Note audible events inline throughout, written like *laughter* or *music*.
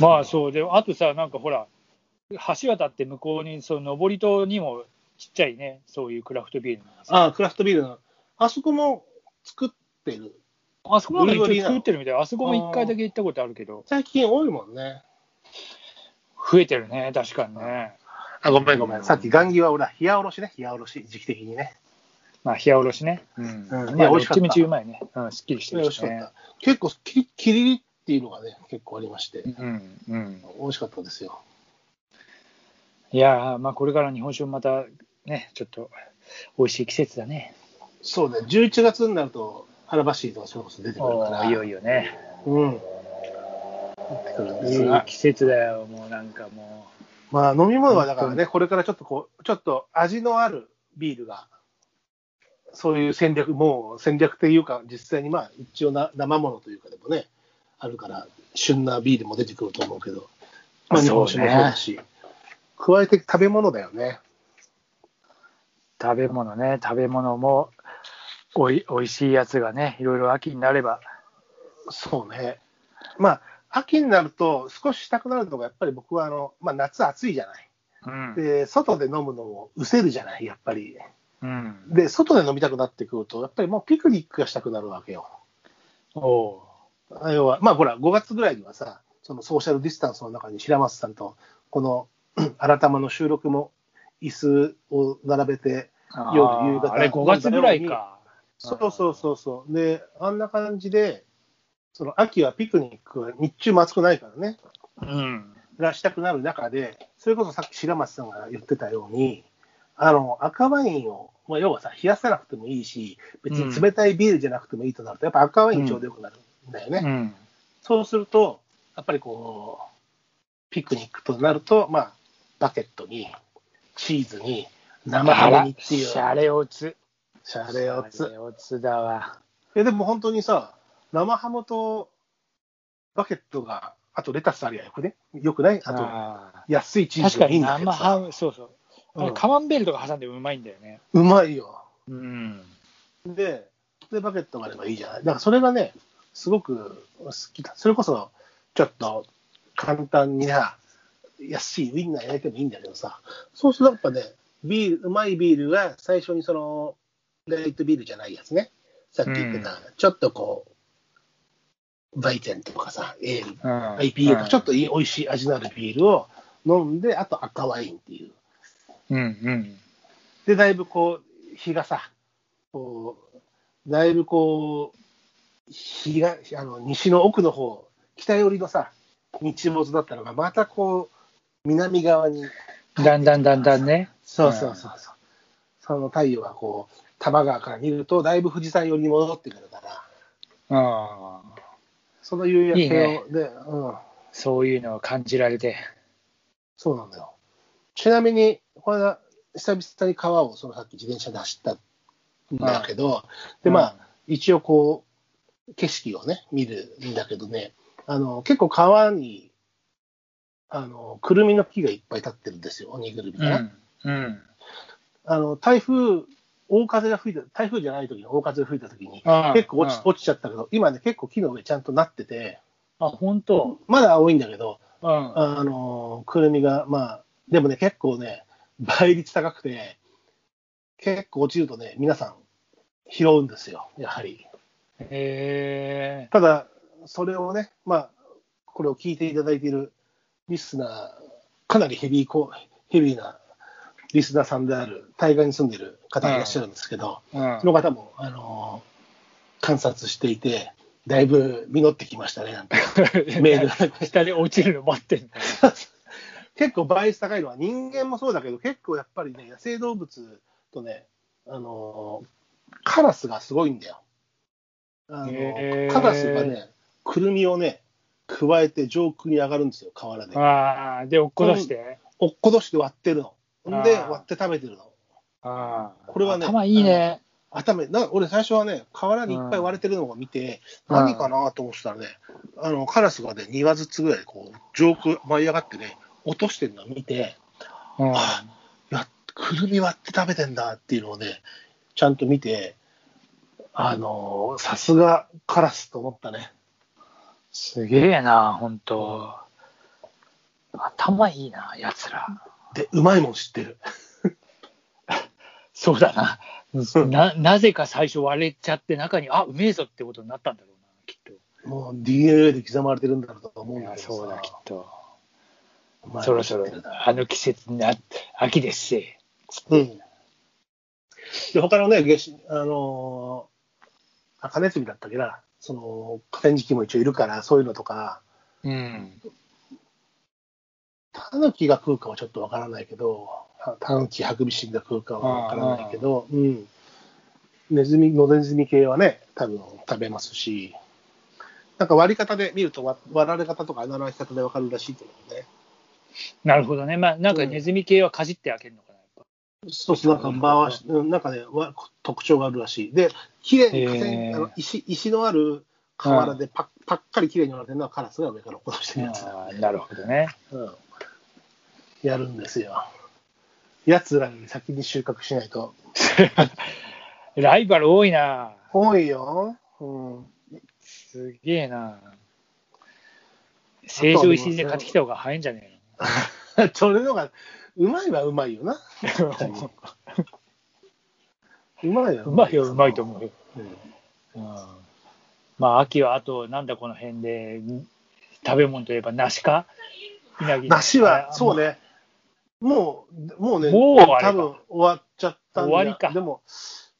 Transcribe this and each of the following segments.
まあそうで、あとさ、なんかほら、橋渡って向こうに、その登戸にもちっちゃいね、そういうクラフトビールのああ、クラフトビールの。あそこも作ってる。あそこなんか一応ブルガリーなの作ってるみたい。あそこも一回だけ行ったことあるけど、最近多いもんね。増えてるね、確かにね。あ、ごめんごめん。さっき、ガンギは俺は冷やおろしね。冷やおろし、時期的にね。まあ、冷やおろしね。うん。うんいまあ、や美味しかったどっちみちうまいね。うん、すっきりして美るしね味しかった。。結構、キリキリっていうのがね、結構ありまして、うん、うん。美味しかったですよ。いやー、まあ、これから日本酒もまたね、ちょっと美味しい季節だね。そうね、11月になると、アラバシーとかそれこそ出てくるから。いよいよね。うん。いい季節だよ、もうなんかもまあ、飲み物はだから本ね、これからちょっとこう、ちょっと味のあるビールが、そういう戦略、もう戦略っていうか、実際にまあ、一応な生ものというかでもね、あるから、旬なビールも出てくると思うけど、まあ、日本酒もそうだし、加えて食べ物だよね。う、食べ物ね、食べ物もおいおいしいやつがね、いろいろ秋になれば。そうね。まあ、秋になると少ししたくなるのが、やっぱり僕はあの、まあ、夏暑いじゃない。うん。で、外で飲むのもうせるじゃない、やっぱり。うん、で、外で飲みたくなってくると、やっぱりもうピクニックがしたくなるわけよ。お要は、まあほら、5月ぐらいにはさ、そのソーシャルディスタンスの中に白松さんと、この *clears throat* 改まの収録も椅子を並べて、あ夜夕方ーあれ5月ぐらいか。そうそうそうそう。で、あんな感じで、その秋はピクニックは日中も暑くないからね、うん。がしたくなる中で、それこそさっき白松さんが言ってたように、あの、赤ワインを、まあ、要はさ、冷やさなくてもいいし、別に冷たいビールじゃなくてもいいとなると、やっぱ赤ワインちょうどよくなるんだよね。うん。そうすると、やっぱりこう、ピクニックとなると、まあ、バケットに、チーズに、生ハムにっていう、シャレオツ。シャレオシャツ。レオツだわ。え、でも本当にさ、生ハムとバケットが、あとレタスありゃよくね？よくない？あと、あ安いチー確かにーズがいいんだけどさ。生ハム、そうそう。カマンベールとか挟んでうまいんだよね。うまいよ。うん。で、で、バケットがあればいいじゃない？だからそれがね、すごく好きだ。それこそ、ちょっと簡単にな、安いウインナー焼いてもいいんだけどさ、そうするとやっぱね、ビール、うまいビールが最初にその、ライトビールじゃないやつね。さっき言ってた、ちょっとこう、バイテンとかさ、エール、うん IPA とか、ちょっといい美味しい味のあるビールを飲んで、あと赤ワインっていう。うんうん。で、だいぶこう、日がさ、こう、だいぶこう、日が、あの、西の奥の方、北寄りのさ、日没だったのが、またこう、南側に、だんだんだんだんね。そうそうそうそう。その太陽がこう、多摩川から見ると、だいぶ富士山寄りに戻ってくるから、ああ。その夕焼けいいねうん、そういうのを感じられて。そうなんだよ。ちなみに、これは、久々に川を、そのさっき自転車で走ったんだけど、で、まあ、一応こう、景色をね、見るんだけどね、あの、結構川に、あの、くるみの木がいっぱい立ってるんですよ、鬼ぐるみかな。うん。うん。あの、台風、大風が吹いた、台風じゃない時に大風が吹いた時に、結構落ちあ落ちちゃったけど、今ね、結構木の上ちゃんとなってて、あ、本当？まだ青いんだけど、うん。あの、くるみが、まあ、でもね、結構ね、倍率高くて、結構落ちるとね、皆さん拾うんですよ、やはり。へえ。ただ、それをね、まあ、これを聞いていただいているリスナー、かなりヘビーコ、ヘビーなリスナーさんである、対岸に住んでいる方がいらっしゃるんですけど、うんその方も、あの観察していて、だいぶ実ってきましたね、なんて *laughs* メールが下に落ちるの待ってんだ。*laughs* 結構倍率高いのは人間もそうだけど、結構やっぱりね、野生動物とね、あのーカラスがすごいんだよ。あのへーカラスがね、くるみをね、加えて上空に上がるんですよ、河原で。ああ、で、落っこ出して。落っことして割ってるの。んで、割って食べてるの。ああ。これはね頭いいね。頭な俺最初はね、河原にいっぱい割れてるのを見て、うん何かなと思ってたらね、あの、カラスがね、2羽ずつぐらいこう、上空舞い上がってね、落としてるのを見て、うん。あやくるみ割って食べてんだっていうのをね、ちゃんと見て、あのーさすがカラスと思ったね。すげえな、本当。頭いいな、やつら。で、うまいもん知ってる。*laughs* そうだな。な、なぜか最初割れちゃって中に、あ、うめえぞってことになったんだろうな、きっと。もう DNA で刻まれてるんだろうと思うんだけどさそうだ、きっと。そろそろあの季節になって、秋ですし。うん。で、他のね、あのー、赤ネズミだったっけな、その、河川敷も一応いるから、そういうのとか、うん。タヌキが食うかはちょっとわからないけど、タヌキ、ハクビシンが食うかはわからないけど、うん。ネズミ、野ネズミ系はね、多分食べますし、なんか割り方で見ると、わ割られ方とか穴の開き方でわかるらしいけどね。なるほどね。まあ、なんかネズミ系はかじって開けるの。そうそう、なんか回し、うんなんかね、わ特徴があるらしい。で、綺麗に河川へーあの石石のある河原でパッ,、パッカリ綺麗に割れてるのはカラスが上から落としてるやつだあーなるほどね。うん、やるんですよ。やつらより先に収穫しないと。*laughs* ライバル多いな。多いよ。うん。すげえな。成城石井で買ってきた方が早いんじゃね *laughs* それのが、うまいはうまいよな。*laughs* うまいはうまいよ、うまいと思うよ。うんうん、まあ、秋はあと、なんだこの辺で、ん食べ物といえば梨か？梨は、あそう。ね。もう、もうね、もう多分終わっちゃったんだ終わりかでも、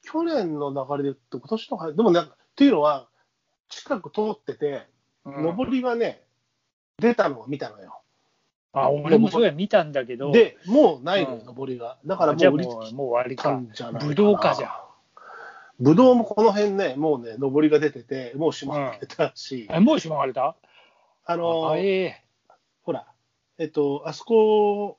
去年の流れで言うと、今年の春、でもね、っていうのは、近く通ってて、うん上りがね、出たのを見たのよ。あ、俺もそうや見たんだけど、で、もうないのよ、うん上りが。だからもう売りもうもう終わりたか。んじゃないかな。ぶどうかじゃん。ぶどうもこの辺ね、もうね、上りが出てて、もう閉まってたし、え、もうしまわれた？あのあえほら、えっと、あそこ、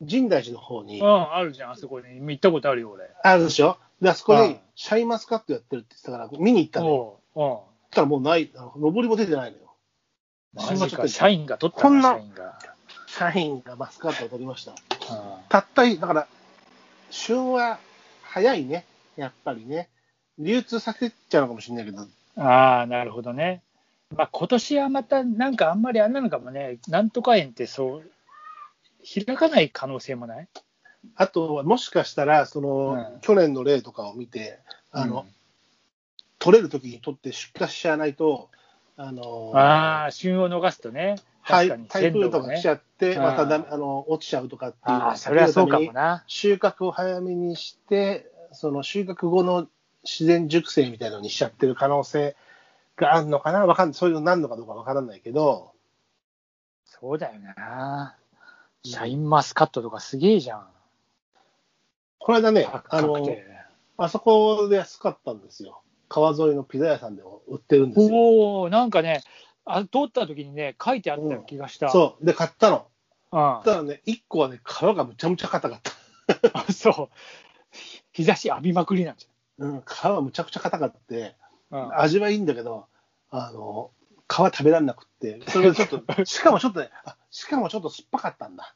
神大寺の方にえうん、あるじゃん、あそこに。行ったことあるよ、俺。あるでしょ？で、あそこうんにシャインマスカットやってるって言ってたから、見に行ったのよ。おううん。そしたらもうない、上りも出てないのよ。マ閉まっちゃってるジか、社員が取ったこんな社員が。マスカットを取りました。うんたったい、だから、旬は早いね、やっぱりね。流通させちゃうのかもしれないけど、ああ、なるほどね。まあ、今年はまた、なんかあんまりあれなのかもね、なんとか園ってそう、開かない可能性もない？あとはもしかしたら、その、うん去年の例とかを見て、あの、うん取れるときに取って出荷しちゃわないと、あのああ、旬を逃すとね、はい確かに台風とか来ちゃって、うんまただめあの落ちちゃうとかっていうのをああ、それはそうかもな。収穫を早めにして、その収穫後の自然熟成みたいなのにしちゃってる可能性があるのかな、わかんない、そういうのなんのかどうかわからないけど、そうだよな。シャインマスカットとかすげえじゃん。この間ね、あの。あそこで安かったんですよ。川沿いのピザ屋さんでも売ってるんですよ。おおなんかね、あ通った時にね、書いてあったよ気がした。そう。で、買ったの。うん。あただね、1個はね、皮がむちゃむちゃ硬かった。*laughs* そう。日差し浴びまくりなんじうん、皮はむちゃくちゃ硬かって、ゃん。うん味はいいんだけど、あの、皮食べられなくって、それでちょっと、*laughs* しかもちょっとね、あしかもちょっと酸っぱかったんだ。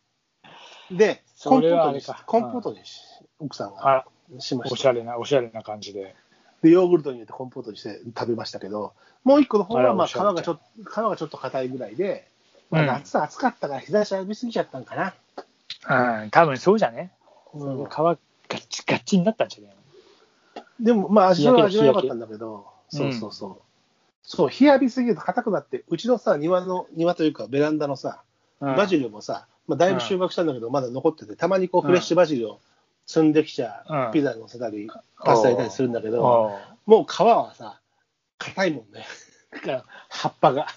で、コそンポートにコンポートにし、奥さんがあ、しました。おしゃれな、おしゃれな感じで。で、ヨーグルトに入れてコンポートにして食べましたけど、もう一個の方は、まあ、皮がちょっと、皮がちょっと硬いぐらいで、まあ、うん夏暑かったから日差し浴びすぎちゃったんかな。うん、多分そうじゃね？うん。皮ガッチガッチになったんじゃね？でも、まあ、味は味は良かったんだけど、そうそうそう。そう、日浴びすぎると硬くなって、うちのさ、庭の、庭というか、ベランダのさ、うん。バジルもさ、まあ、だいぶ収穫したんだけど、まだ残ってて、たまにこう、フレッシュバジルを積んできちゃピザに乗せたり、パスタ入れたりするんだけど、もう皮はさ、硬いもんね。*laughs* だから、葉っぱが。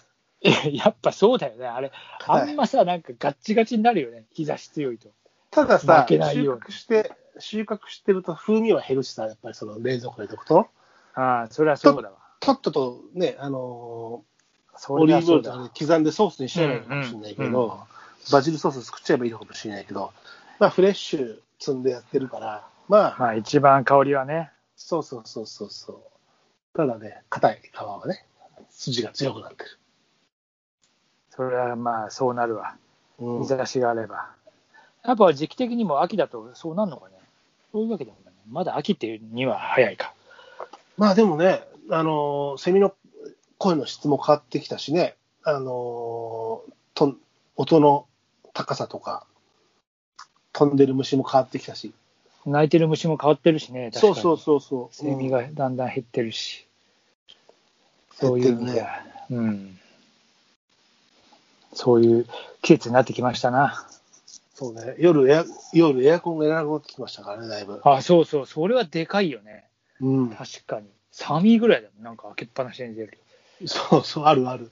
いややっぱそうだよね。あれ、あんまさ、なんかガッチガチになるよね。日差し強いと。たださ、収穫して、収穫してると風味は減るしさ、やっぱりその冷蔵庫に置くと。ああ、それはそうだわ。とっととね、あのそーオリーブオイル。と刻んでソースにしちゃえばいいのかもしれないけど、うんうんバジルソース作っちゃえばいいのかもしれないけど、まあフレッシュ積んでやってるから、まあ、まあ一番香りはね。そうそうそうそうそう。ただね、硬い皮はね、筋が強くなってる。それはまあそうなるわ。うん日差しがあれば。やっぱ時期的にも秋だとそうなるのかね。そういうわけでもない。まだ秋っていうには早いか。まあでもね、あのーセミの声の質も変わってきたしね、あのーと音の高さとか、飛んでる虫も変わってきたし。鳴いてる虫も変わってるしね、確かにそうそうそうそう。セミがだんだん減ってるし、そういう意味では、うん。そういう季節になってきましたな。そうね。夜エア、夜エアコンがいらなくなってきましたからね、だいぶ。あ、そうそう、それはでかいよね。うん。確かに。寒いぐらいだもん、なんか開けっぱなしに出る。そうそう、あるある。